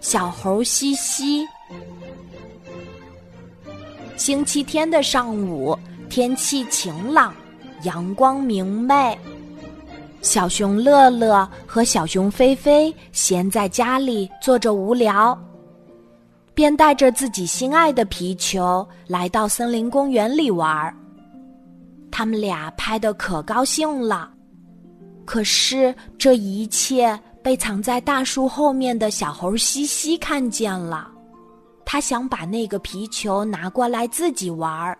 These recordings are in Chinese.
小猴西西。星期天的上午，天气晴朗，阳光明媚。小熊乐乐和小熊菲菲闲在家里坐着无聊，便带着自己心爱的皮球来到森林公园里玩儿。他们俩拍的可高兴了，可是这一切被藏在大树后面的小猴西西看见了。他想把那个皮球拿过来自己玩儿，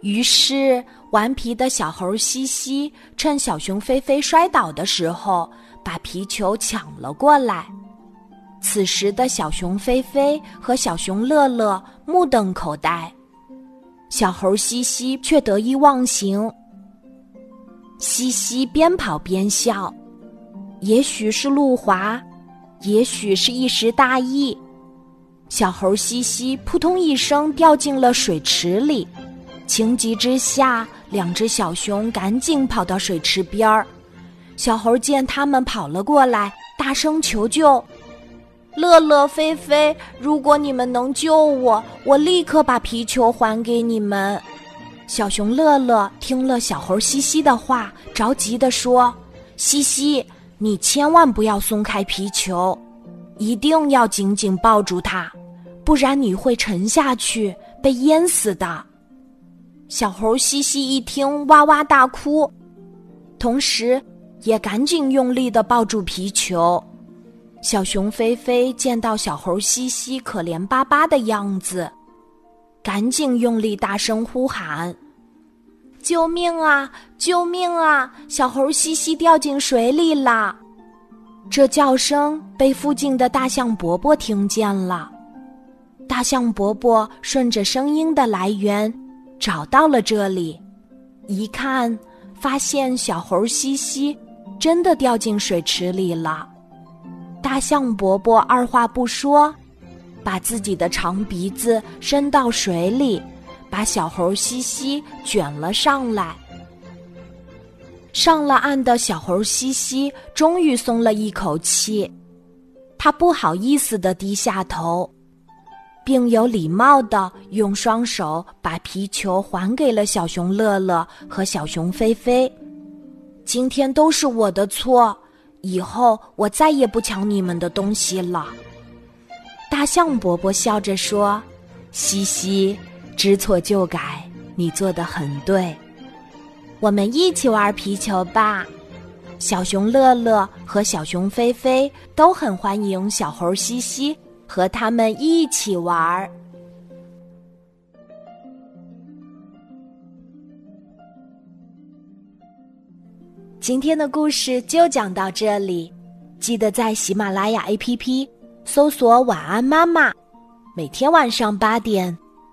于是顽皮的小猴西西趁小熊菲菲摔倒的时候，把皮球抢了过来。此时的小熊菲菲和小熊乐乐目瞪口呆，小猴西西却得意忘形。西西边跑边笑，也许是路滑，也许是一时大意。小猴西西扑通一声掉进了水池里，情急之下，两只小熊赶紧跑到水池边儿。小猴见他们跑了过来，大声求救：“乐乐、菲菲，如果你们能救我，我立刻把皮球还给你们。”小熊乐乐听了小猴西西的话，着急地说：“西西，你千万不要松开皮球，一定要紧紧抱住它。”不然你会沉下去，被淹死的。小猴西西一听，哇哇大哭，同时也赶紧用力的抱住皮球。小熊菲菲见到小猴西西可怜巴巴的样子，赶紧用力大声呼喊：“救命啊！救命啊！小猴西西掉进水里了！”这叫声被附近的大象伯伯听见了。大象伯伯顺着声音的来源，找到了这里，一看，发现小猴西西真的掉进水池里了。大象伯伯二话不说，把自己的长鼻子伸到水里，把小猴西西卷了上来。上了岸的小猴西西终于松了一口气，他不好意思的低下头。并有礼貌的用双手把皮球还给了小熊乐乐和小熊菲菲。今天都是我的错，以后我再也不抢你们的东西了。大象伯伯笑着说：“西西，知错就改，你做的很对。我们一起玩皮球吧。”小熊乐乐和小熊菲菲都很欢迎小猴西西。和他们一起玩儿。今天的故事就讲到这里，记得在喜马拉雅 APP 搜索“晚安妈妈”，每天晚上八点，